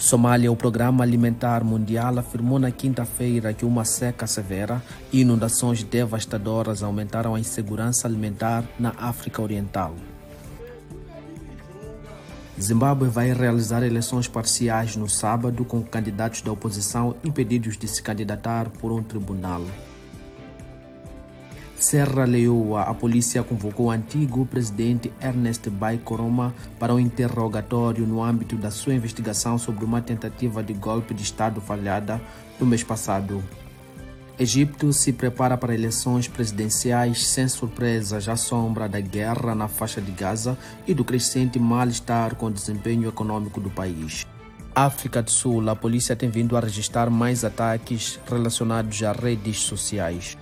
Somália, o Programa Alimentar Mundial afirmou na quinta-feira que uma seca severa e inundações devastadoras aumentaram a insegurança alimentar na África Oriental. Zimbábue vai realizar eleições parciais no sábado com candidatos da oposição impedidos de se candidatar por um tribunal. Serra Leoa, a polícia convocou o antigo presidente Ernest Bai Koroma para um interrogatório no âmbito da sua investigação sobre uma tentativa de golpe de Estado falhada no mês passado. Egito se prepara para eleições presidenciais sem surpresas à sombra da guerra na faixa de Gaza e do crescente mal-estar com o desempenho econômico do país. África do Sul, a polícia tem vindo a registrar mais ataques relacionados a redes sociais.